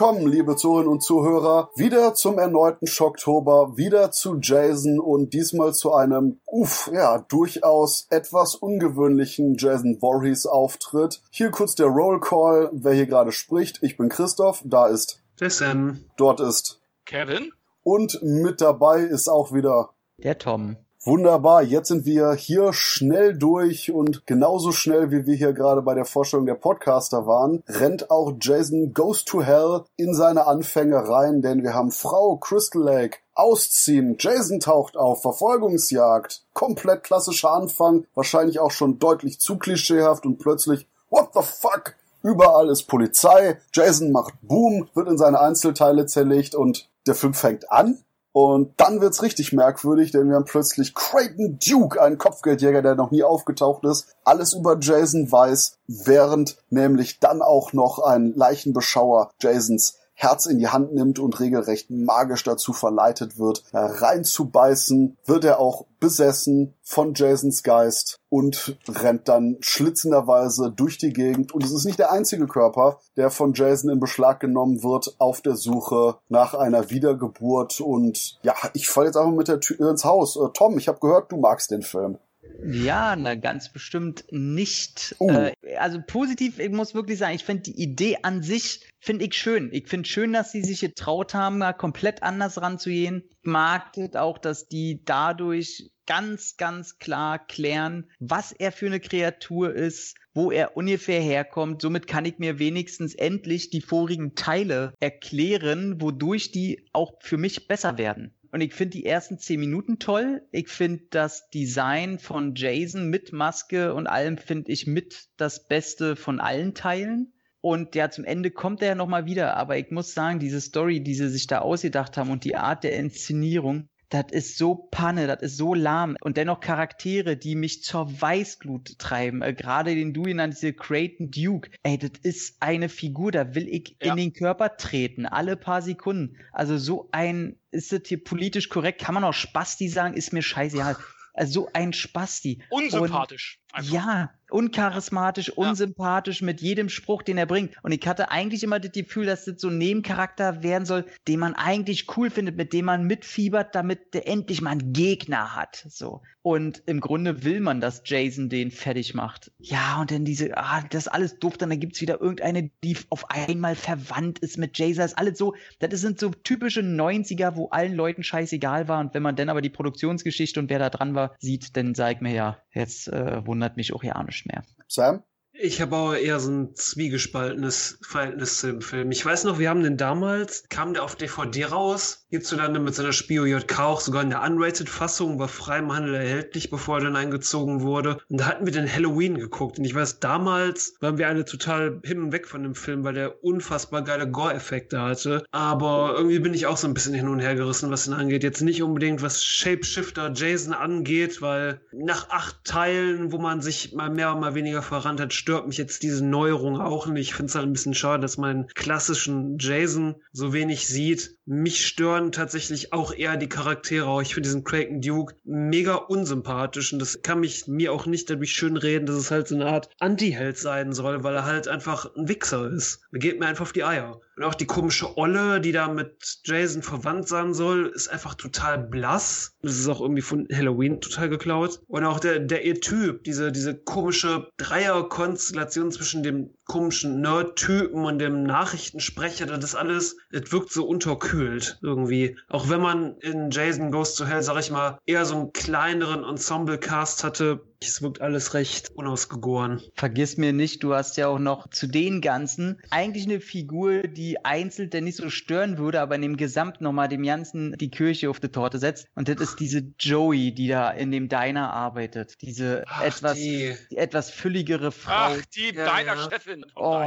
Willkommen, liebe Zuhörerinnen und Zuhörer, wieder zum erneuten Schocktober, wieder zu Jason und diesmal zu einem, uff, ja, durchaus etwas ungewöhnlichen Jason Voorhees Auftritt. Hier kurz der Roll Call, wer hier gerade spricht. Ich bin Christoph, da ist Jason. Dort ist Kevin. Und mit dabei ist auch wieder der Tom. Wunderbar, jetzt sind wir hier schnell durch und genauso schnell, wie wir hier gerade bei der Vorstellung der Podcaster waren, rennt auch Jason Goes to Hell in seine Anfänge rein, denn wir haben Frau Crystal Lake ausziehen, Jason taucht auf, Verfolgungsjagd, komplett klassischer Anfang, wahrscheinlich auch schon deutlich zu klischeehaft und plötzlich, what the fuck? Überall ist Polizei, Jason macht Boom, wird in seine Einzelteile zerlegt und der Film fängt an und dann wird's richtig merkwürdig, denn wir haben plötzlich Creighton Duke, einen Kopfgeldjäger, der noch nie aufgetaucht ist, alles über Jason weiß, während nämlich dann auch noch ein Leichenbeschauer Jasons Herz in die Hand nimmt und regelrecht magisch dazu verleitet wird, reinzubeißen, wird er auch besessen von Jasons Geist und rennt dann schlitzenderweise durch die Gegend. Und es ist nicht der einzige Körper, der von Jason in Beschlag genommen wird auf der Suche nach einer Wiedergeburt. Und ja, ich falle jetzt einfach mit der Tür ins Haus. Äh, Tom, ich habe gehört, du magst den Film. Ja, na, ganz bestimmt nicht. Uh. Äh, also positiv, ich muss wirklich sagen, ich finde die Idee an sich, finde ich schön. Ich finde schön, dass sie sich getraut haben, da komplett anders ranzugehen. Ich mag auch, dass die dadurch ganz, ganz klar klären, was er für eine Kreatur ist, wo er ungefähr herkommt. Somit kann ich mir wenigstens endlich die vorigen Teile erklären, wodurch die auch für mich besser werden. Und ich finde die ersten zehn Minuten toll. Ich finde das Design von Jason mit Maske und allem finde ich mit das Beste von allen Teilen. Und ja, zum Ende kommt er ja nochmal wieder. Aber ich muss sagen, diese Story, die sie sich da ausgedacht haben und die Art der Inszenierung, das ist so Panne, das ist so lahm. Und dennoch Charaktere, die mich zur Weißglut treiben. Äh, Gerade den du genannt, diese Creighton Duke. Ey, das ist eine Figur, da will ich ja. in den Körper treten, alle paar Sekunden. Also so ein, ist das hier politisch korrekt? Kann man auch Spasti sagen? Ist mir scheißegal. Also so ein Spasti. Unsympathisch. Und, ja, uncharismatisch, unsympathisch ja. mit jedem Spruch, den er bringt. Und ich hatte eigentlich immer das Gefühl, dass das so ein Nebencharakter werden soll, den man eigentlich cool findet, mit dem man mitfiebert, damit der endlich mal einen Gegner hat. So. Und im Grunde will man, dass Jason den fertig macht. Ja, und dann diese, ah, das ist alles doof, dann gibt's wieder irgendeine, die auf einmal verwandt ist mit Jason. Das ist alles so, das sind so typische 90er, wo allen Leuten scheißegal war. Und wenn man dann aber die Produktionsgeschichte und wer da dran war, sieht, dann sag mir ja, jetzt äh, wundert mich auch ja nicht mehr. Sam? Ich habe aber eher so ein zwiegespaltenes Verhältnis zu dem Film. Ich weiß noch, wir haben den damals, kam der auf DVD raus, hierzulande mit seiner Spio JK auch sogar in der Unrated-Fassung, war frei im Handel erhältlich, bevor er dann eingezogen wurde. Und da hatten wir den Halloween geguckt. Und ich weiß, damals waren wir alle total hin und weg von dem Film, weil der unfassbar geile Gore-Effekte hatte. Aber irgendwie bin ich auch so ein bisschen hin und her gerissen, was ihn angeht. Jetzt nicht unbedingt, was Shapeshifter Jason angeht, weil nach acht Teilen, wo man sich mal mehr und mal weniger verrannt hat, stört mich jetzt diese Neuerung auch nicht. Ich finde es halt ein bisschen schade, dass man klassischen Jason so wenig sieht. Mich stören tatsächlich auch eher die Charaktere. Ich finde diesen Kraken Duke mega unsympathisch und das kann mich mir auch nicht dadurch schön reden, dass es halt so eine Art Anti-Held sein soll, weil er halt einfach ein Wichser ist. Er geht mir einfach auf die Eier. Und auch die komische Olle, die da mit Jason verwandt sein soll, ist einfach total blass. Das ist auch irgendwie von Halloween total geklaut. Und auch der, der ihr Typ, diese, diese komische Dreierkonstellation zwischen dem komischen Nerd-Typen und dem Nachrichtensprecher, das alles, es wirkt so unterkühlt irgendwie. Auch wenn man in Jason Goes to Hell, sag ich mal, eher so einen kleineren Ensemble-Cast hatte, es wirkt alles recht unausgegoren. Vergiss mir nicht, du hast ja auch noch zu den Ganzen eigentlich eine Figur, die einzeln denn nicht so stören würde, aber in dem Gesamt nochmal dem Ganzen die Kirche auf die Torte setzt. Und das ist diese Joey, die da in dem Diner arbeitet. Diese Ach, etwas, die. Die etwas fülligere Frau. Ach, die ja, Diner-Chefin. Oh,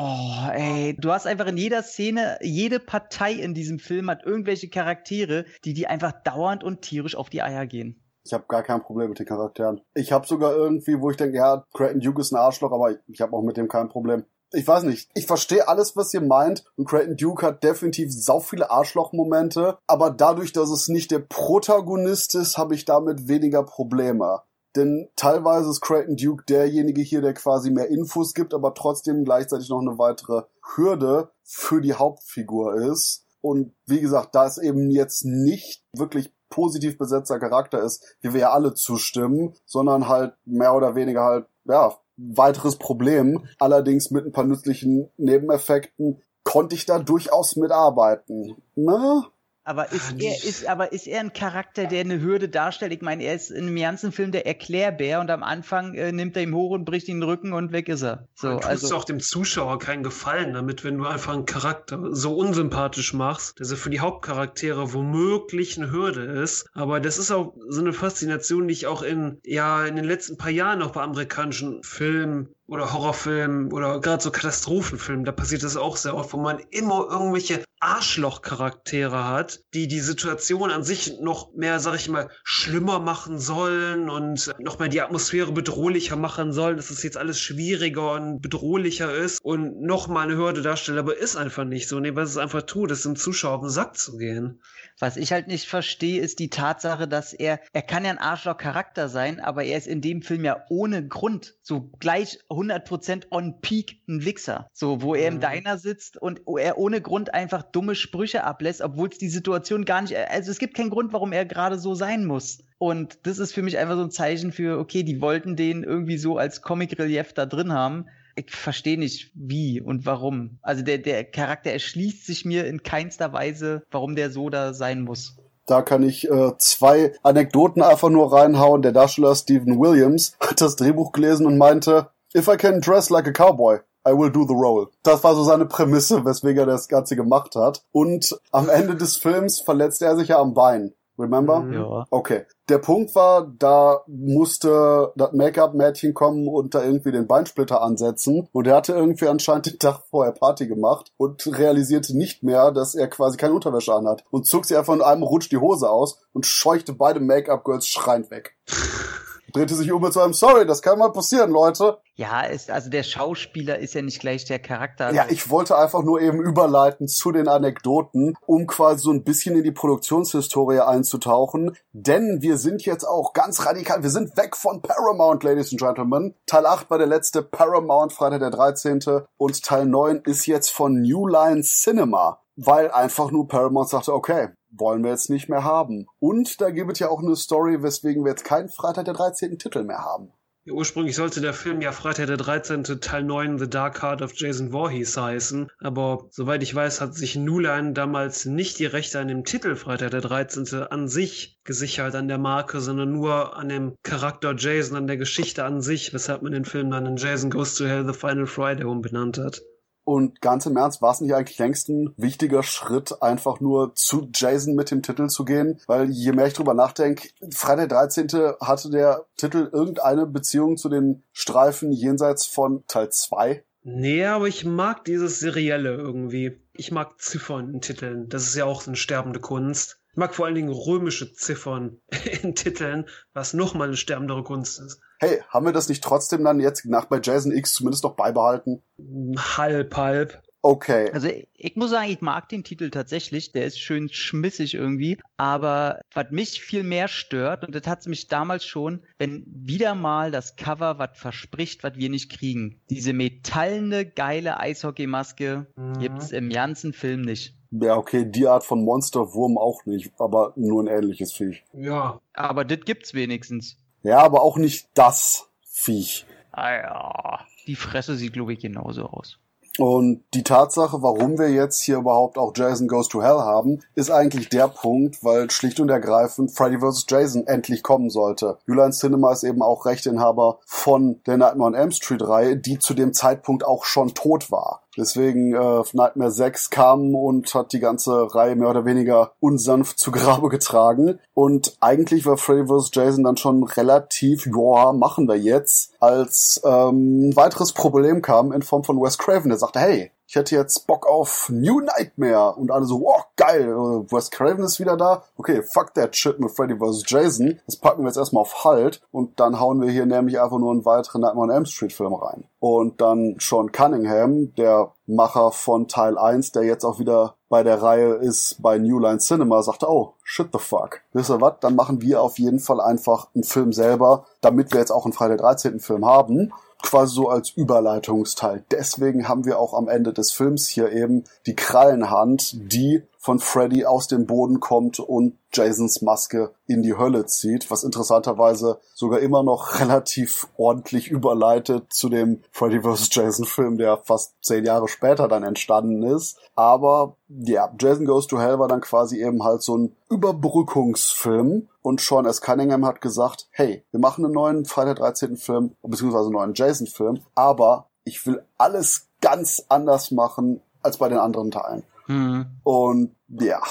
ey. Du hast einfach in jeder Szene, jede Partei in diesem Film hat irgendwelche Charaktere, die die einfach dauernd und tierisch auf die Eier gehen. Ich habe gar kein Problem mit den Charakteren. Ich habe sogar irgendwie, wo ich denke, ja, Creighton Duke ist ein Arschloch, aber ich, ich habe auch mit dem kein Problem. Ich weiß nicht. Ich verstehe alles, was ihr meint. Und Creighton Duke hat definitiv sau viele Arschloch-Momente. Aber dadurch, dass es nicht der Protagonist ist, habe ich damit weniger Probleme. denn teilweise ist Creighton Duke derjenige hier, der quasi mehr Infos gibt, aber trotzdem gleichzeitig noch eine weitere Hürde für die Hauptfigur ist. Und wie gesagt, da es eben jetzt nicht wirklich positiv besetzter Charakter ist, wie wir ja alle zustimmen, sondern halt mehr oder weniger halt, ja, weiteres Problem. Allerdings mit ein paar nützlichen Nebeneffekten konnte ich da durchaus mitarbeiten. Ne? Aber ist er, ist, aber ist er ein Charakter, der eine Hürde darstellt? Ich meine, er ist in einem ganzen Film der Erklärbär und am Anfang äh, nimmt er ihm hoch und bricht ihn den Rücken und weg ist er. So, du tust also, auch dem Zuschauer keinen Gefallen damit, wenn du einfach einen Charakter so unsympathisch machst, dass er für die Hauptcharaktere womöglich eine Hürde ist. Aber das ist auch so eine Faszination, die ich auch in, ja, in den letzten paar Jahren auch bei amerikanischen Filmen oder Horrorfilmen oder gerade so Katastrophenfilmen, da passiert das auch sehr oft, wo man immer irgendwelche Arschloch-Charaktere hat, die die Situation an sich noch mehr, sag ich mal, schlimmer machen sollen und noch mehr die Atmosphäre bedrohlicher machen sollen, dass es jetzt alles schwieriger und bedrohlicher ist und noch mal eine Hürde darstellt, aber ist einfach nicht so. Nee, was es einfach tut, ist dem Zuschauer auf den Sack zu gehen. Was ich halt nicht verstehe, ist die Tatsache, dass er, er kann ja ein Arschloch-Charakter sein, aber er ist in dem Film ja ohne Grund so gleich 100% on peak ein Wichser. So, wo er im Mhm. Diner sitzt und er ohne Grund einfach dumme Sprüche ablässt, obwohl es die Situation gar nicht, also es gibt keinen Grund, warum er gerade so sein muss. Und das ist für mich einfach so ein Zeichen für, okay, die wollten den irgendwie so als Comic-Relief da drin haben. Ich verstehe nicht, wie und warum. Also der, der Charakter erschließt sich mir in keinster Weise, warum der so da sein muss. Da kann ich äh, zwei Anekdoten einfach nur reinhauen. Der Darsteller Stephen Williams hat das Drehbuch gelesen und meinte, If I can dress like a cowboy, I will do the role. Das war so seine Prämisse, weswegen er das Ganze gemacht hat. Und am Ende des Films verletzt er sich ja am Bein. Remember? Mhm. Ja. Okay. Der Punkt war, da musste das Make-up-Mädchen kommen und da irgendwie den Beinsplitter ansetzen. Und er hatte irgendwie anscheinend den Tag vorher Party gemacht und realisierte nicht mehr, dass er quasi keine Unterwäsche anhat. Und zog sie einfach in einem Rutsch die Hose aus und scheuchte beide Make-up-Girls schreiend weg. Drehte sich um so einem Sorry, das kann mal passieren, Leute. Ja, ist, also der Schauspieler ist ja nicht gleich der Charakter. Ja, ich wollte einfach nur eben überleiten zu den Anekdoten, um quasi so ein bisschen in die Produktionshistorie einzutauchen. Denn wir sind jetzt auch ganz radikal, wir sind weg von Paramount, Ladies and Gentlemen. Teil 8 war der letzte Paramount, Freitag der 13. Und Teil 9 ist jetzt von New Line Cinema. Weil einfach nur Paramount sagte, okay, wollen wir jetzt nicht mehr haben. Und da gibt es ja auch eine Story, weswegen wir jetzt keinen Freitag der 13. Titel mehr haben. Ja, ursprünglich sollte der Film ja Freitag der 13. Teil 9 The Dark Heart of Jason Voorhees heißen, aber soweit ich weiß, hat sich Nuline damals nicht die Rechte an dem Titel Freitag der 13. an sich gesichert, an der Marke, sondern nur an dem Charakter Jason, an der Geschichte an sich, weshalb man den Film dann in Jason Goes to Hell The Final Friday umbenannt hat. Und ganz im Ernst, war es nicht eigentlich längst ein wichtiger Schritt, einfach nur zu Jason mit dem Titel zu gehen? Weil je mehr ich drüber nachdenke, Freitag der 13. hatte der Titel irgendeine Beziehung zu den Streifen jenseits von Teil 2? Nee, aber ich mag dieses Serielle irgendwie. Ich mag Ziffern in Titeln. Das ist ja auch eine sterbende Kunst. Ich mag vor allen Dingen römische Ziffern in Titeln, was nochmal eine sterbendere Kunst ist. Hey, haben wir das nicht trotzdem dann jetzt nach bei Jason X zumindest noch beibehalten? Halb, halb. Okay. Also ich, muss sagen, ich mag den Titel tatsächlich. Der ist schön schmissig irgendwie. Aber was mich viel mehr stört, und das hat mich damals schon, wenn wieder mal das Cover was verspricht, was wir nicht kriegen. Diese metallene, geile Eishockeymaske Mhm. gibt's im ganzen Film nicht. Ja, okay, die Art von Monsterwurm auch nicht, aber nur ein ähnliches Viech. Ja, Aber das gibt's wenigstens. Ja, aber auch nicht das Viech. Ah ja. Die Fresse sieht, glaube ich, genauso aus. Und die Tatsache, warum wir jetzt hier überhaupt auch Jason Goes to Hell haben, ist eigentlich der Punkt, weil schlicht und ergreifend Freddy vs. Jason endlich kommen sollte. Uline Cinema ist eben auch Rechteinhaber von der Nightmare on Elm Street Reihe, die zu dem Zeitpunkt auch schon tot war. Deswegen äh, Nightmare 6 kam und hat die ganze Reihe mehr oder weniger unsanft zu Grabe getragen. Und eigentlich war Freddy vs. Jason dann schon relativ, ja, machen wir jetzt, als ähm, ein weiteres Problem kam in Form von Wes Craven, der sagte, hey, ich hätte jetzt Bock auf New Nightmare. Und alle so, wow, geil, äh, Wes Craven ist wieder da. Okay, fuck that shit mit Freddy vs. Jason. Das packen wir jetzt erstmal auf Halt. Und dann hauen wir hier nämlich einfach nur einen weiteren Nightmare on Elm Street Film rein. Und dann Sean Cunningham, der Macher von Teil 1, der jetzt auch wieder bei der Reihe ist bei New Line Cinema, sagte, oh, shit the fuck. Wisst ihr was? Dann machen wir auf jeden Fall einfach einen Film selber, damit wir jetzt auch einen Freitag 13. Film haben quasi so als Überleitungsteil. Deswegen haben wir auch am Ende des Films hier eben die Krallenhand, die von Freddy aus dem Boden kommt und Jasons Maske in die Hölle zieht, was interessanterweise sogar immer noch relativ ordentlich überleitet zu dem Freddy vs. Jason Film, der fast zehn Jahre später dann entstanden ist. Aber ja, Jason Goes to Hell war dann quasi eben halt so ein Überbrückungsfilm und Sean S. Cunningham hat gesagt, hey, wir machen einen neuen Freitag 13. Film, beziehungsweise einen neuen Jason Film, aber ich will alles ganz anders machen als bei den anderen Teilen. Mhm. Und ja.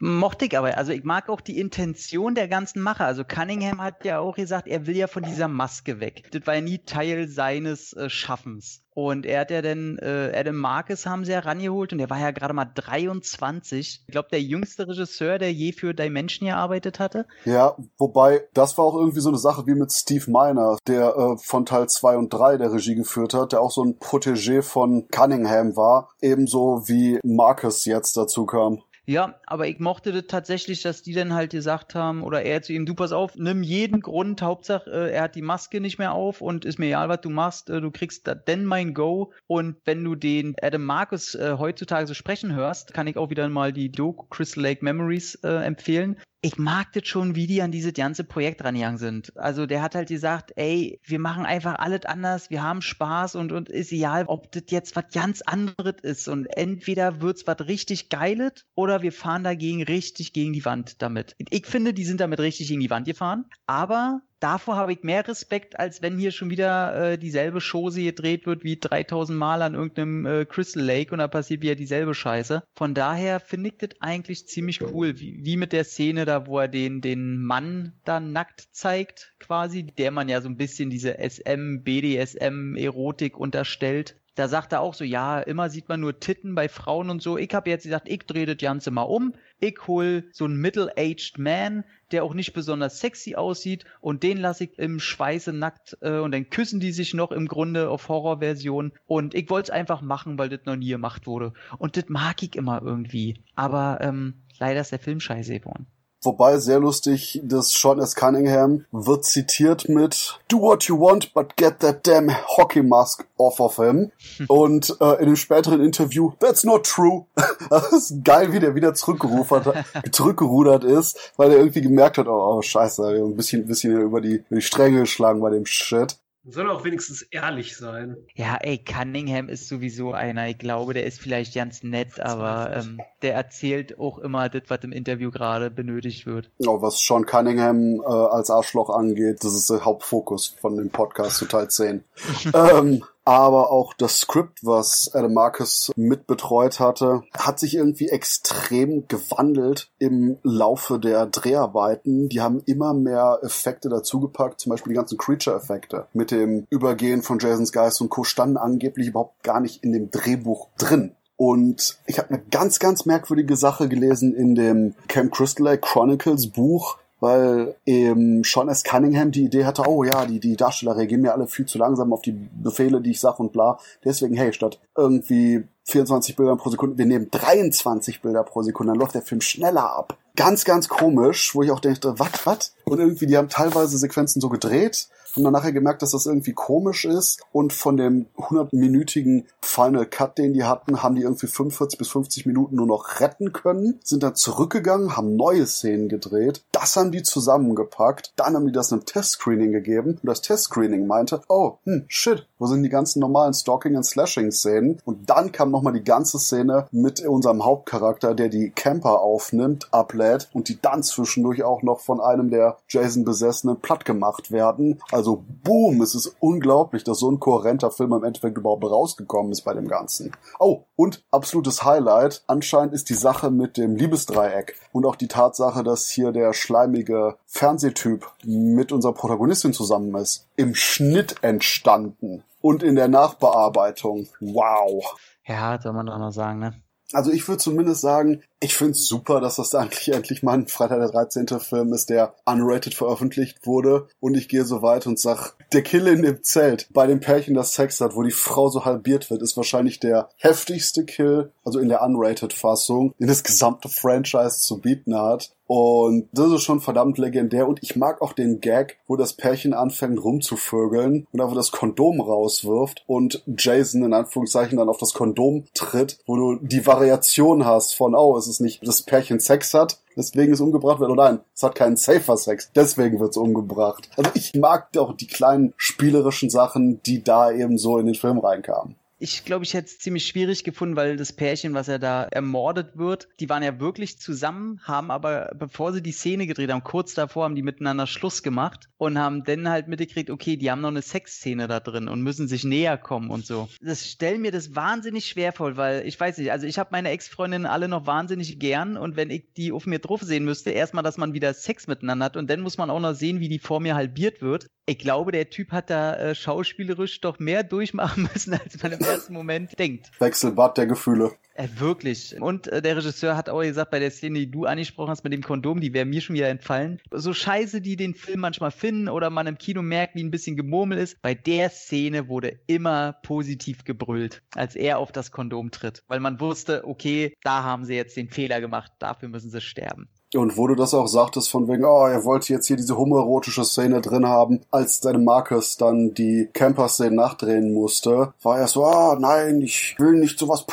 Mochte ich aber. Also ich mag auch die Intention der ganzen Macher. Also Cunningham hat ja auch gesagt, er will ja von dieser Maske weg. Das war ja nie Teil seines äh, Schaffens. Und er hat ja dann äh, Adam Marcus haben sie ja rangeholt und der war ja gerade mal 23. Ich glaube, der jüngste Regisseur, der je für Dimension gearbeitet hatte. Ja, wobei, das war auch irgendwie so eine Sache wie mit Steve Miner, der äh, von Teil 2 und 3 der Regie geführt hat, der auch so ein Protégé von Cunningham war, ebenso wie Marcus jetzt dazu kam. Ja, aber ich mochte das tatsächlich, dass die dann halt gesagt haben, oder er zu ihm, du pass auf, nimm jeden Grund, Hauptsache, äh, er hat die Maske nicht mehr auf und ist mir egal, was du machst, äh, du kriegst da denn mein Go. Und wenn du den Adam Marcus äh, heutzutage so sprechen hörst, kann ich auch wieder mal die Doku Crystal Lake Memories äh, empfehlen ich mag das schon, wie die an dieses ganze Projekt rangegangen sind. Also der hat halt gesagt, ey, wir machen einfach alles anders, wir haben Spaß und, und ist egal, ob das jetzt was ganz anderes ist. Und entweder wird's was richtig Geiles oder wir fahren dagegen richtig gegen die Wand damit. Ich finde, die sind damit richtig gegen die Wand gefahren, aber davor habe ich mehr Respekt, als wenn hier schon wieder äh, dieselbe Chose gedreht wird wie 3000 Mal an irgendeinem äh, Crystal Lake und da passiert wieder dieselbe Scheiße. Von daher finde ich das eigentlich ziemlich cool, wie, wie mit der Szene da, wo er den, den Mann da nackt zeigt, quasi, der man ja so ein bisschen diese SM, BDSM, Erotik unterstellt da sagt er auch so, ja, immer sieht man nur Titten bei Frauen und so. Ich habe jetzt gesagt, ich drehe das Ganze mal um. Ich hol so einen middle-aged Man, der auch nicht besonders sexy aussieht und den lasse ich im Schweiße nackt äh, und dann küssen die sich noch im Grunde auf Horrorversion und ich wollte es einfach machen, weil das noch nie gemacht wurde und das mag ich immer irgendwie, aber ähm, leider ist der Film scheiße geworden. Wobei sehr lustig, das Sean S. Cunningham wird zitiert mit Do what you want, but get that damn hockey mask off of him. Und äh, in einem späteren Interview, that's not true. das ist geil, wie der wieder zurückgerudert, zurückgerudert ist, weil er irgendwie gemerkt hat, oh, oh scheiße, ein bisschen, ein bisschen über die, über die Stränge geschlagen bei dem Shit. Soll auch wenigstens ehrlich sein. Ja, ey, Cunningham ist sowieso einer. Ich glaube, der ist vielleicht ganz nett, aber ähm, der erzählt auch immer das, was im Interview gerade benötigt wird. Oh, was Sean Cunningham äh, als Arschloch angeht, das ist der Hauptfokus von dem Podcast zu Teil 10. ähm, aber auch das Skript, was Adam Marcus mitbetreut hatte, hat sich irgendwie extrem gewandelt im Laufe der Dreharbeiten. Die haben immer mehr Effekte dazugepackt, zum Beispiel die ganzen Creature-Effekte mit dem Übergehen von Jason's Geist und Co. standen angeblich überhaupt gar nicht in dem Drehbuch drin. Und ich habe eine ganz, ganz merkwürdige Sache gelesen in dem Camp Crystal Lake Chronicles Buch, weil eben Sean S. Cunningham die Idee hatte, oh ja, die, die Darsteller reagieren mir alle viel zu langsam auf die Befehle, die ich sag und bla. Deswegen, hey, statt irgendwie 24 Bilder pro Sekunde, wir nehmen 23 Bilder pro Sekunde, dann läuft der Film schneller ab. Ganz, ganz komisch, wo ich auch dachte, was, was? Und irgendwie, die haben teilweise Sequenzen so gedreht, haben dann nachher gemerkt, dass das irgendwie komisch ist. Und von dem 100-minütigen Final Cut, den die hatten, haben die irgendwie 45 bis 50 Minuten nur noch retten können, sind dann zurückgegangen, haben neue Szenen gedreht, das haben die zusammengepackt, dann haben die das einem Testscreening gegeben. Und das Testscreening meinte, oh, hm, shit, wo sind die ganzen normalen Stalking- und Slashing-Szenen? Und dann kam nochmal die ganze Szene mit unserem Hauptcharakter, der die Camper aufnimmt, ablädt. Und die dann zwischendurch auch noch von einem der Jason-Besessenen platt gemacht werden. Also also boom, es ist unglaublich, dass so ein kohärenter Film im Endeffekt überhaupt rausgekommen ist bei dem Ganzen. Oh, und absolutes Highlight, anscheinend ist die Sache mit dem Liebesdreieck und auch die Tatsache, dass hier der schleimige Fernsehtyp mit unserer Protagonistin zusammen ist, im Schnitt entstanden und in der Nachbearbeitung. Wow. Ja, soll man doch noch sagen, ne? Also ich würde zumindest sagen, ich finde es super, dass das eigentlich endlich mal ein Freitag der 13. Film ist, der unrated veröffentlicht wurde. Und ich gehe so weit und sag, der Kill in dem Zelt bei dem Pärchen, das Sex hat, wo die Frau so halbiert wird, ist wahrscheinlich der heftigste Kill, also in der unrated Fassung, den das gesamte Franchise zu bieten hat. Und das ist schon verdammt legendär. Und ich mag auch den Gag, wo das Pärchen anfängt rumzuvögeln und einfach das Kondom rauswirft und Jason in Anführungszeichen dann auf das Kondom tritt, wo du die Variation hast von, oh, es ist nicht das Pärchen Sex hat, deswegen es umgebracht wird. Oder nein, es hat keinen safer Sex, deswegen wird es umgebracht. Also ich mag auch die kleinen spielerischen Sachen, die da eben so in den Film reinkamen ich glaube, ich hätte es ziemlich schwierig gefunden, weil das Pärchen, was er da ermordet wird, die waren ja wirklich zusammen, haben aber, bevor sie die Szene gedreht haben, kurz davor haben die miteinander Schluss gemacht und haben dann halt mitgekriegt, okay, die haben noch eine Sexszene da drin und müssen sich näher kommen und so. Das stellt mir das wahnsinnig schwer vor, weil ich weiß nicht, also ich habe meine Ex-Freundinnen alle noch wahnsinnig gern und wenn ich die auf mir drauf sehen müsste, erstmal, dass man wieder Sex miteinander hat und dann muss man auch noch sehen, wie die vor mir halbiert wird. Ich glaube, der Typ hat da äh, schauspielerisch doch mehr durchmachen müssen, als man im ersten Moment denkt. Wechselbad der Gefühle. Äh, wirklich. Und äh, der Regisseur hat auch gesagt, bei der Szene, die du angesprochen hast mit dem Kondom, die wäre mir schon wieder entfallen. So scheiße, die den Film manchmal finden oder man im Kino merkt, wie ein bisschen Gemurmel ist. Bei der Szene wurde immer positiv gebrüllt, als er auf das Kondom tritt. Weil man wusste, okay, da haben sie jetzt den Fehler gemacht, dafür müssen sie sterben. Und wo du das auch sagtest, von wegen, oh, er wollte jetzt hier diese homoerotische Szene drin haben, als deine Marcus dann die Camper-Szene nachdrehen musste, war er so, ah, oh, nein, ich will nicht sowas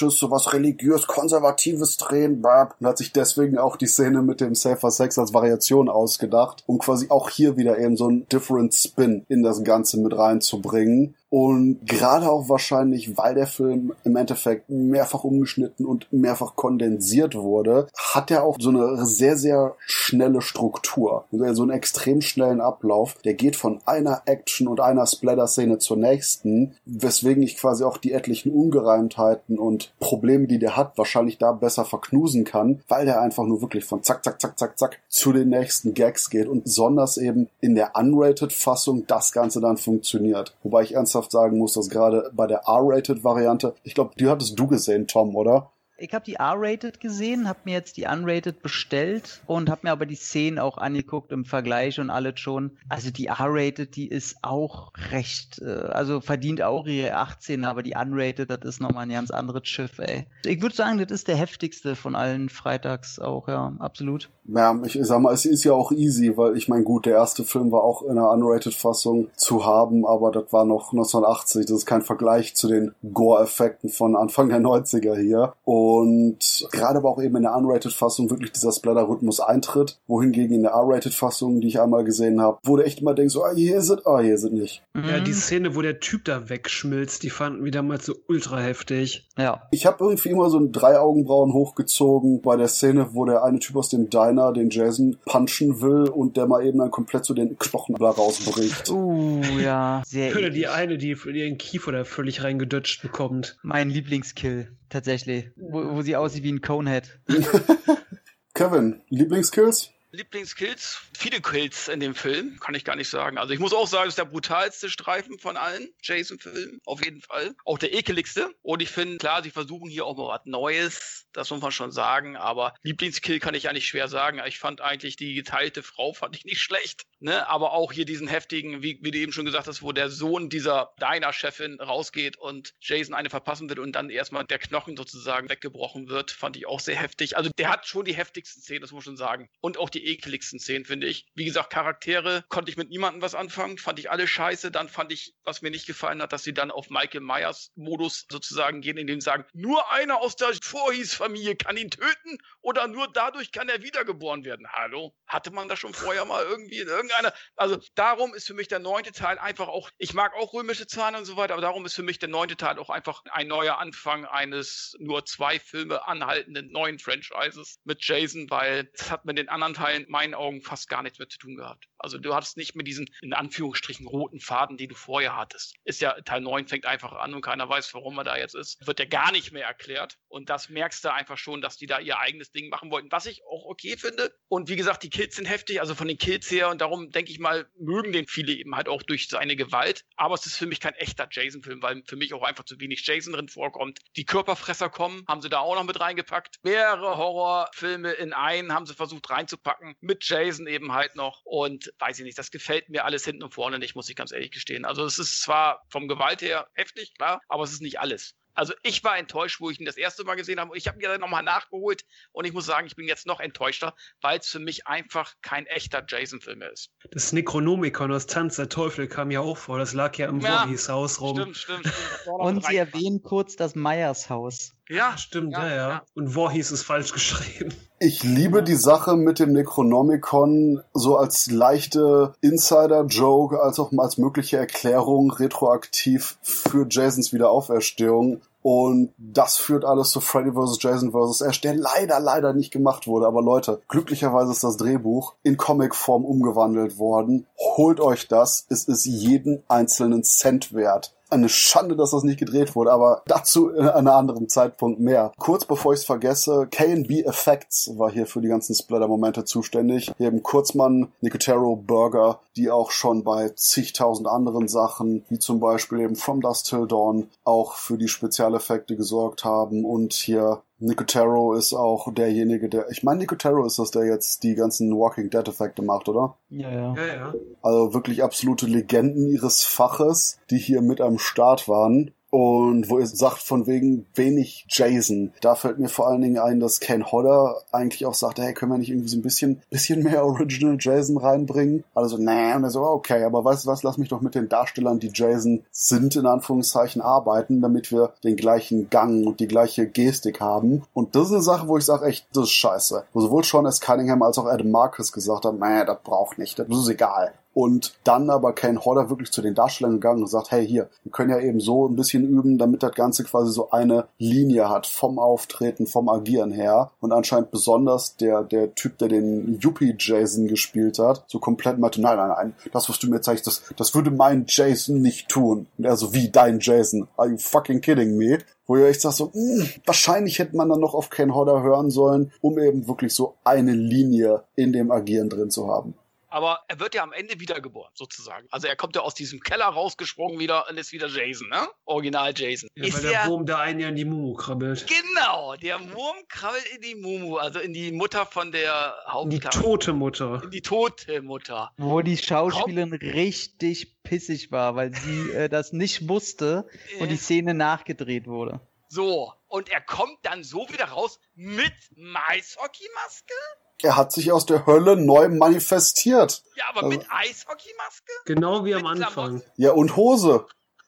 Puritanisches, sowas religiös, konservatives drehen, und hat sich deswegen auch die Szene mit dem Safer Sex als Variation ausgedacht, um quasi auch hier wieder eben so ein Different Spin in das Ganze mit reinzubringen. Und gerade auch wahrscheinlich, weil der Film im Endeffekt mehrfach umgeschnitten und mehrfach kondensiert wurde, hat er auch so eine sehr, sehr schnelle Struktur. Also so einen extrem schnellen Ablauf. Der geht von einer Action und einer Splatter-Szene zur nächsten, weswegen ich quasi auch die etlichen Ungereimtheiten und Probleme, die der hat, wahrscheinlich da besser verknusen kann, weil der einfach nur wirklich von zack, zack, zack, zack, zack zu den nächsten Gags geht und besonders eben in der Unrated-Fassung das Ganze dann funktioniert. Wobei ich ernsthaft ernsthaft sagen muss, dass gerade bei der R-Rated-Variante, ich glaube, die hattest du gesehen, Tom, oder? Ich habe die R-Rated gesehen, habe mir jetzt die Unrated bestellt und habe mir aber die Szenen auch angeguckt im Vergleich und alles schon. Also die R-Rated, die ist auch recht, äh, also verdient auch ihre 18, aber die Unrated, das ist nochmal ein ganz anderes Schiff, ey. Ich würde sagen, das ist der heftigste von allen Freitags auch, ja, absolut. Ja, ich sag mal, es ist ja auch easy, weil ich meine, gut, der erste Film war auch in einer Unrated-Fassung zu haben, aber das war noch 1980, das ist kein Vergleich zu den Gore-Effekten von Anfang der 90er hier. Und und gerade aber auch eben in der Unrated-Fassung wirklich dieser Splatter-Rhythmus eintritt, wohingegen in der R-Rated-Fassung, die ich einmal gesehen habe, wo du echt immer denkst, so, ah, hier ist es, ah, hier ist es nicht. Ja, die Szene, wo der Typ da wegschmilzt, die fanden wir damals so ultra heftig. Ja. Ich habe irgendwie immer so ein drei Augenbrauen hochgezogen bei der Szene, wo der eine Typ aus dem Diner den Jason punchen will und der mal eben dann komplett so den Knochen da rausbricht. Uh, ja. Sehr Oder die eine, die ihren Kiefer da völlig reingedutscht bekommt. Mein Lieblingskill tatsächlich. Wo, wo sie aussieht wie ein Conehead. Kevin, Lieblingskills? Lieblingskills? Viele Kills in dem Film, kann ich gar nicht sagen. Also ich muss auch sagen, es ist der brutalste Streifen von allen Jason-Filmen, auf jeden Fall. Auch der ekeligste. Und ich finde, klar, sie versuchen hier auch mal was Neues, das muss man schon sagen. Aber Lieblingskill kann ich eigentlich schwer sagen. Ich fand eigentlich die geteilte Frau, fand ich nicht schlecht. Ne? Aber auch hier diesen heftigen, wie, wie du eben schon gesagt hast, wo der Sohn dieser Diner-Chefin rausgeht und Jason eine verpassen wird und dann erstmal der Knochen sozusagen weggebrochen wird, fand ich auch sehr heftig. Also der hat schon die heftigsten Szenen, das muss man schon sagen. Und auch die die ekeligsten Szenen, finde ich. Wie gesagt, Charaktere konnte ich mit niemandem was anfangen, fand ich alle scheiße. Dann fand ich, was mir nicht gefallen hat, dass sie dann auf Michael Myers Modus sozusagen gehen, indem sie sagen, nur einer aus der Vorhies-Familie kann ihn töten oder nur dadurch kann er wiedergeboren werden. Hallo? Hatte man das schon vorher mal irgendwie in irgendeiner? Also darum ist für mich der neunte Teil einfach auch, ich mag auch römische Zahlen und so weiter, aber darum ist für mich der neunte Teil auch einfach ein neuer Anfang eines nur zwei Filme anhaltenden neuen Franchises mit Jason, weil das hat mit den anderen Teilen in meinen Augen fast gar nichts mehr zu tun gehabt. Also du hattest nicht mehr diesen, in Anführungsstrichen, roten Faden, den du vorher hattest. Ist ja, Teil 9 fängt einfach an und keiner weiß, warum er da jetzt ist. Wird ja gar nicht mehr erklärt. Und das merkst du einfach schon, dass die da ihr eigenes Ding machen wollten, was ich auch okay finde. Und wie gesagt, die Kills sind heftig, also von den Kills her. Und darum denke ich mal, mögen den viele eben halt auch durch seine Gewalt. Aber es ist für mich kein echter Jason-Film, weil für mich auch einfach zu wenig Jason drin vorkommt. Die Körperfresser kommen, haben sie da auch noch mit reingepackt. Mehrere Horrorfilme in einen haben sie versucht reinzupacken. Mit Jason eben halt noch. Und weiß ich nicht, das gefällt mir alles hinten und vorne nicht, muss ich ganz ehrlich gestehen. Also es ist zwar vom Gewalt her heftig, klar, aber es ist nicht alles. Also ich war enttäuscht, wo ich ihn das erste Mal gesehen habe. Ich habe ihn ja nochmal nachgeholt und ich muss sagen, ich bin jetzt noch enttäuschter, weil es für mich einfach kein echter Jason-Film mehr ist. Das Necronomicon aus Tanz der Teufel kam ja auch vor. Das lag ja im Ja, Voorhees Haus rum. Stimmt, stimmt, stimmt. Und sie erwähnen kurz das Meyers-Haus. Ja, Stimmt, Ja, ja, ja. ja. Und Voorhees ist falsch geschrieben. Ich liebe die Sache mit dem Necronomicon so als leichte Insider-Joke, als auch als mögliche Erklärung retroaktiv für Jasons Wiederauferstehung. Und das führt alles zu Freddy vs. Jason vs. Ash, der leider, leider nicht gemacht wurde. Aber Leute, glücklicherweise ist das Drehbuch in Comicform umgewandelt worden. Holt euch das. Es ist jeden einzelnen Cent wert. Eine Schande, dass das nicht gedreht wurde, aber dazu in einem anderen Zeitpunkt mehr. Kurz bevor ich es vergesse, K&B Effects war hier für die ganzen Splatter-Momente zuständig. Hier eben Kurzmann, Nicotero, Burger, die auch schon bei zigtausend anderen Sachen, wie zum Beispiel eben From Dusk Till Dawn, auch für die Spezialeffekte gesorgt haben. Und hier Nicotero ist auch derjenige, der, ich meine, Nicotero ist das, der jetzt die ganzen Walking Dead Effekte macht, oder? Ja, ja. Ja, ja. Also wirklich absolute Legenden ihres Faches, die hier mit am Start waren. Und wo ihr sagt, von wegen wenig Jason. Da fällt mir vor allen Dingen ein, dass Ken Hodder eigentlich auch sagte, hey, können wir nicht irgendwie so ein bisschen, bisschen mehr Original Jason reinbringen? Also, nee, und er so, okay, aber weißt du was, lass mich doch mit den Darstellern, die Jason sind, in Anführungszeichen, arbeiten, damit wir den gleichen Gang und die gleiche Gestik haben. Und das ist eine Sache, wo ich sage, echt, das ist scheiße. Wo sowohl Sean S. Cunningham als auch Adam Marcus gesagt haben, nee, das braucht nicht, das ist egal. Und dann aber Ken Hodder wirklich zu den Darstellern gegangen und sagt, hey hier, wir können ja eben so ein bisschen üben, damit das Ganze quasi so eine Linie hat vom Auftreten, vom Agieren her. Und anscheinend besonders der, der Typ, der den Yuppie Jason gespielt hat, so komplett meinte, nein, nein, nein, das, was du mir zeigst, das, das würde mein Jason nicht tun. Und er so, wie dein Jason? Are you fucking kidding me? Wo ihr echt sagt so, mh, wahrscheinlich hätte man dann noch auf Ken Hodder hören sollen, um eben wirklich so eine Linie in dem Agieren drin zu haben. Aber er wird ja am Ende wiedergeboren, sozusagen. Also er kommt ja aus diesem Keller rausgesprungen wieder und ist wieder Jason, ne? Original Jason. ja ist weil der Wurm da ein Jahr in die Mumu krabbelt. Genau, der Wurm krabbelt in die Mumu, also in die Mutter von der Die Hauptcharakter. tote Mutter. In die tote Mutter. Wo die Schauspielerin richtig pissig war, weil sie äh, das nicht wusste und die Szene nachgedreht wurde. So, und er kommt dann so wieder raus mit Maishockeymaske? Er hat sich aus der Hölle neu manifestiert. Ja, aber Also- mit Eishockeymaske? Genau wie am Anfang. Ja, und Hose.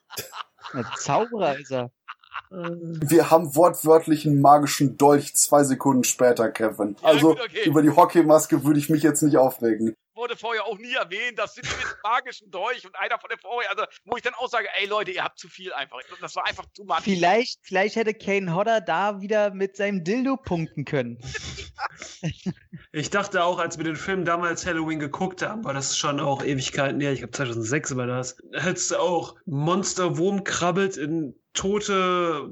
Ein Zauberer ist er. Wir haben wortwörtlich einen magischen Dolch zwei Sekunden später, Kevin. Also gut, okay. über die Hockeymaske würde ich mich jetzt nicht aufregen. Wurde vorher auch nie erwähnt, das sind die mit magischen Dolch und einer von der vorher, also wo ich dann auch sage, ey Leute, ihr habt zu viel einfach. Das war einfach zu much. Vielleicht, vielleicht hätte Kane Hodder da wieder mit seinem Dildo punkten können. Ich dachte auch, als wir den Film damals Halloween geguckt haben, war das schon auch Ewigkeiten her. Ich glaube 2006 war das. Hättest du auch Monsterwurm krabbelt in tote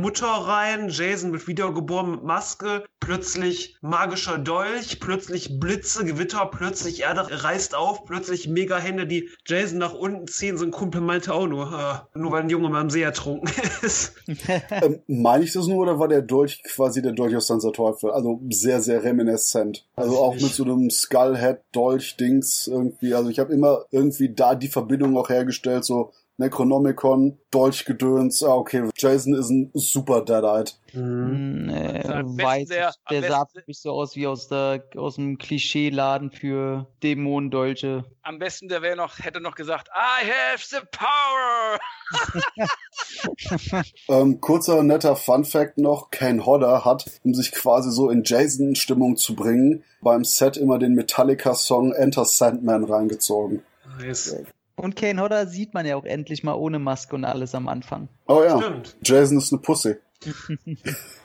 Mutter rein, Jason wird wiedergeboren mit Maske, plötzlich magischer Dolch, plötzlich Blitze, Gewitter, plötzlich Erde reißt auf, plötzlich mega Hände, die Jason nach unten ziehen. So ein Kumpel meinte auch nur, äh, nur weil ein Junge mal am See ertrunken ist. Ähm, meine ich das nur oder war der Dolch quasi der Dolch aus Sansa Teufel? Also sehr, sehr reminiscent. Also auch mit so einem Skullhead-Dolch-Dings irgendwie. Also ich habe immer irgendwie da die Verbindung auch hergestellt, so Necronomicon, Dolchgedöns, ah okay, Jason ist ein super Deadite. Mhm. Hm, äh, Also weiß der- sah für mich so aus wie aus, der, aus dem Klischeeladen für Dämonendolche. Am besten, der wäre noch, hätte noch gesagt, I have the power. Ähm, kurzer netter Fun Fact noch, Ken Hodder hat, um sich quasi so in Jason-Stimmung zu bringen, beim Set immer den Metallica-Song Enter Sandman reingezogen. Nice. Und Kane Hodder sieht man ja auch endlich mal ohne Maske und alles am Anfang. Oh ja, Stimmt. Jason ist eine Pussy.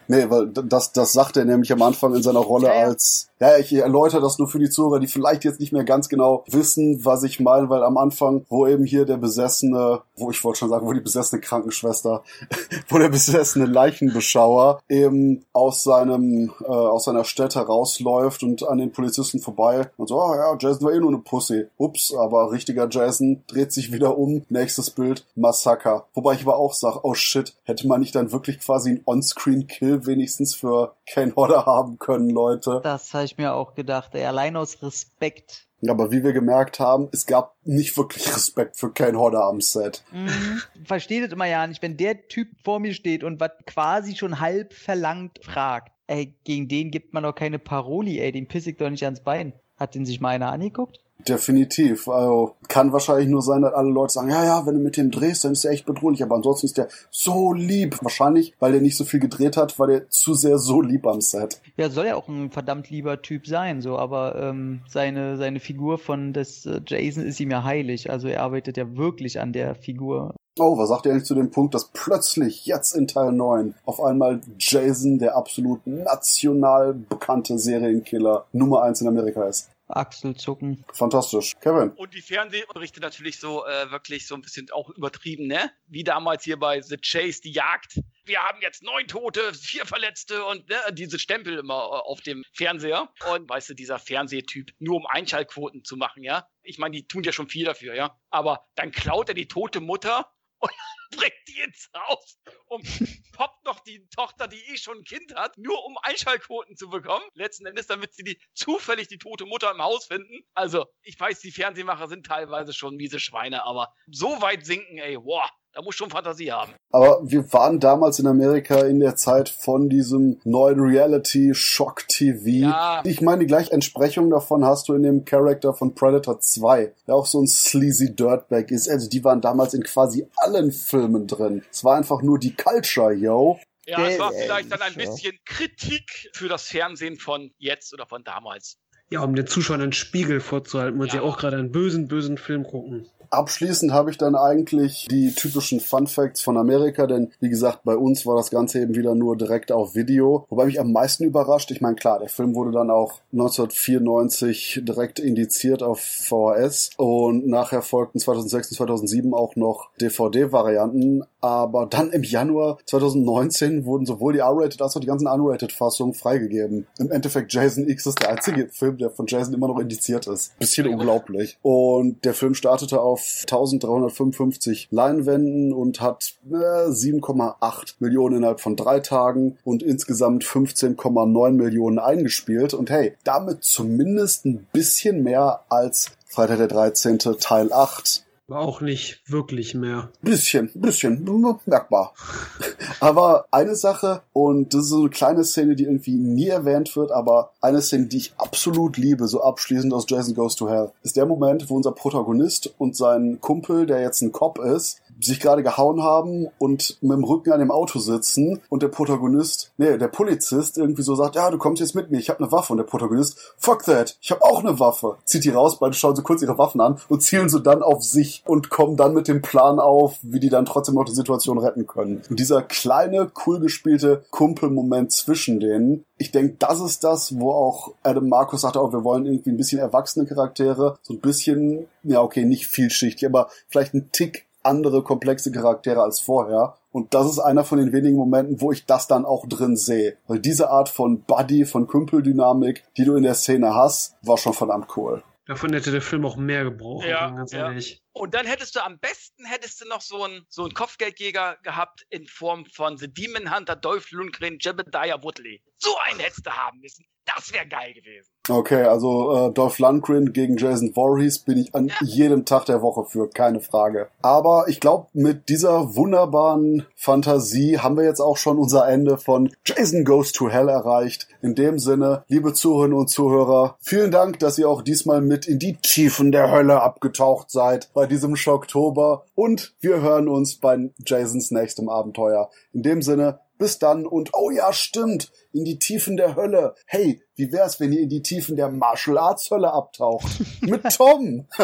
Nee, weil das, das sagt er nämlich am Anfang in seiner Rolle ja, ja. als, ja, ich erläutere das nur für die Zuhörer, die vielleicht jetzt nicht mehr ganz genau wissen, was ich meine, weil am Anfang, wo eben hier der besessene, wo ich wollte schon sagen, wo die besessene Krankenschwester, wo der besessene Leichenbeschauer eben aus seinem, äh, aus seiner Stätte rausläuft und an den Polizisten vorbei und so, oh ja, Jason war eh nur eine Pussy. Ups, aber richtiger Jason dreht sich wieder um, nächstes Bild, Massaker. Wobei ich aber auch sage, oh shit, hätte man nicht dann wirklich quasi einen On-Screen-Kill wenigstens für Kane Hodder haben können, Leute. Das habe ich mir auch gedacht, ey, allein aus Respekt. Aber wie wir gemerkt haben, es gab nicht wirklich Respekt für Kane Hodder am Set. Mhm. Versteht es immer ja nicht, wenn der Typ vor mir steht und was quasi schon halb verlangt fragt. Ey, gegen den gibt man doch keine Paroli, ey, den piss ich doch nicht ans Bein. Hat den sich mal einer angeguckt? Definitiv. Also kann wahrscheinlich nur sein, dass alle Leute sagen, ja, ja, wenn du mit dem drehst, dann ist der echt bedrohlich. Aber ansonsten ist der so lieb. Wahrscheinlich, weil der nicht so viel gedreht hat, war der zu sehr so lieb am Set. Ja, soll ja auch ein verdammt lieber Typ sein, so, aber ähm, seine, seine Figur von des äh, Jason ist ihm ja heilig. Also er arbeitet ja wirklich an der Figur. Oh, was sagt ihr eigentlich zu dem Punkt, dass plötzlich jetzt in Teil 9 auf einmal Jason der absolut national bekannte Serienkiller Nummer 1 in Amerika ist? Achselzucken. Fantastisch. Kevin. Und die Fernsehberichte natürlich so äh, wirklich so ein bisschen auch übertrieben, ne? Wie damals hier bei The Chase, die Jagd. Wir haben jetzt neun Tote, vier Verletzte und ne, diese Stempel immer äh, auf dem Fernseher. Und weißt du, dieser Fernsehtyp, nur um Einschaltquoten zu machen, ja? Ich meine, die tun ja schon viel dafür, ja? Aber dann klaut er die tote Mutter und bringt die ins Haus und poppt noch die Tochter, die eh schon ein Kind hat, nur um Einschaltquoten zu bekommen. Letzten Endes, damit sie die zufällig die tote Mutter im Haus finden. Also, ich weiß, die Fernsehmacher sind teilweise schon miese Schweine, aber so weit sinken, ey, wow. Da muss schon Fantasie haben. Aber wir waren damals in Amerika in der Zeit von diesem neuen Reality Shock TV. Ja. Ich meine, die gleiche Entsprechung davon hast du in dem Charakter von Predator 2, der auch so ein sleazy Dirtbag ist. Also die waren damals in quasi allen Filmen drin. Es war einfach nur die Culture, yo. Ja, es war vielleicht dann ein bisschen Kritik für das Fernsehen von jetzt oder von damals. Ja, um den Zuschauern einen Spiegel vorzuhalten, weil ja. sie auch gerade einen bösen, bösen Film gucken. Abschließend habe ich dann eigentlich die typischen Fun Facts von Amerika, denn wie gesagt, bei uns war das Ganze eben wieder nur direkt auf Video. Wobei mich am meisten überrascht, ich meine, klar, der Film wurde dann auch 1994 direkt indiziert auf VHS und nachher folgten 2006 und 2007 auch noch DVD-Varianten. Aber dann im Januar 2019 wurden sowohl die R-Rated als auch die ganzen Unrated-Fassungen freigegeben. Im Endeffekt Jason X ist der einzige Film, der von Jason immer noch indiziert ist. Bisschen unglaublich. Und der Film startete auf auf 1355 Leinwänden und hat äh, 7,8 Millionen innerhalb von drei Tagen und insgesamt 15,9 Millionen eingespielt. Und hey, damit zumindest ein bisschen mehr als Freitag der 13. Teil 8 aber auch nicht wirklich mehr. Bisschen, bisschen, merkbar. aber eine Sache, und das ist so eine kleine Szene, die irgendwie nie erwähnt wird, aber eine Szene, die ich absolut liebe, so abschließend aus Jason Goes to Hell, ist der Moment, wo unser Protagonist und sein Kumpel, der jetzt ein Cop ist, sich gerade gehauen haben und mit dem Rücken an dem Auto sitzen und der Protagonist, nee, der Polizist irgendwie so sagt, ja, du kommst jetzt mit mir, ich habe eine Waffe und der Protagonist, fuck that, ich habe auch eine Waffe. Zieht die raus, beide schauen so kurz ihre Waffen an und zielen so dann auf sich und kommen dann mit dem Plan auf, wie die dann trotzdem noch die Situation retten können. Und dieser kleine, cool gespielte Kumpelmoment zwischen denen, ich denke, das ist das, wo auch Adam Marcus sagte, auch wir wollen irgendwie ein bisschen erwachsene Charaktere, so ein bisschen, ja okay, nicht vielschichtig, aber vielleicht ein Tick andere komplexe Charaktere als vorher. Und das ist einer von den wenigen Momenten, wo ich das dann auch drin sehe. Weil diese Art von Buddy, von Kümpeldynamik, die du in der Szene hast, war schon verdammt cool. Davon hätte der Film auch mehr gebraucht, ja, ganz ja. ehrlich. Und dann hättest du am besten hättest du noch so einen so einen Kopfgeldjäger gehabt in Form von The Demon Hunter, Dolph Lundgren, Jebediah Woodley. So einen hättest du haben müssen. Das wäre geil gewesen. Okay, also äh, Dolph Lundgren gegen Jason Voorhees bin ich an ja. jedem Tag der Woche für, keine Frage. Aber ich glaube, mit dieser wunderbaren Fantasie haben wir jetzt auch schon unser Ende von Jason Goes to Hell erreicht. In dem Sinne, liebe Zuhörerinnen und Zuhörer, vielen Dank, dass ihr auch diesmal mit in die Tiefen der Hölle abgetaucht seid bei diesem Schocktober. Und wir hören uns bei Jasons nächstem Abenteuer. In dem Sinne, bis dann und oh ja, stimmt, in die Tiefen der Hölle. Hey, wie wär's, wenn ihr in die Tiefen der Martial Arts Hölle abtaucht? Mit Tom!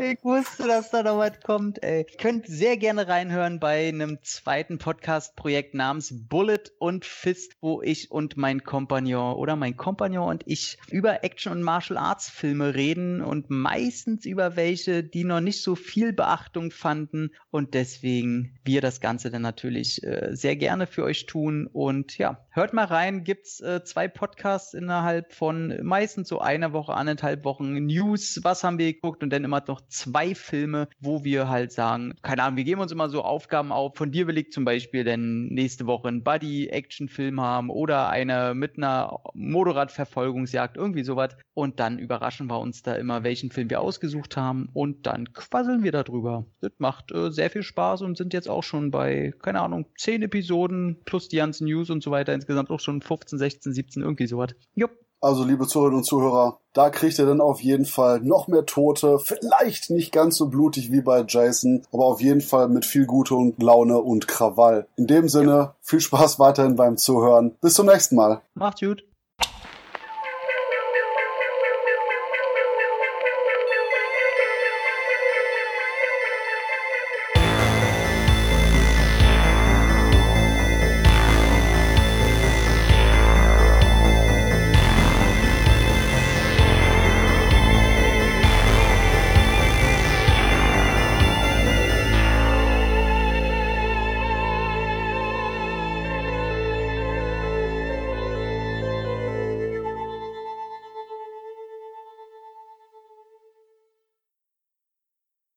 ich wusste, dass da noch was kommt, ey. Könnt sehr gerne reinhören bei einem zweiten Podcast-Projekt namens Bullet und Fist, wo ich und mein Kompagnon oder mein Kompagnon und ich über Action- und Martial Arts Filme reden und meistens über welche, die noch nicht so viel Beachtung fanden und deswegen wir das Ganze dann natürlich äh, sehr gerne für euch tun und ja, hört mal rein, gibt's äh, zwei Podcasts innerhalb von meistens so einer Woche, anderthalb Wochen News, was haben wir geguckt und dann immer noch zwei Filme, wo wir halt sagen, keine Ahnung, wir geben uns immer so Aufgaben auf. Von dir will ich zum Beispiel dann nächste Woche einen Buddy-Action-Film haben oder eine mit einer Motorradverfolgungsjagd, irgendwie sowas. Und dann überraschen wir uns da immer, welchen Film wir ausgesucht haben und dann quasseln wir darüber. Das macht äh, sehr viel Spaß und sind jetzt auch schon bei, keine Ahnung, zehn Episoden plus die ganzen News und so weiter. Insgesamt auch schon 15, 16, 17, irgendwie sowas. Jupp. Also, liebe Zuhörerinnen und Zuhörer, da kriegt ihr dann auf jeden Fall noch mehr Tote. Vielleicht nicht ganz so blutig wie bei Jason, aber auf jeden Fall mit viel Gute und Laune und Krawall. In dem Sinne, viel Spaß weiterhin beim Zuhören. Bis zum nächsten Mal. Macht's gut.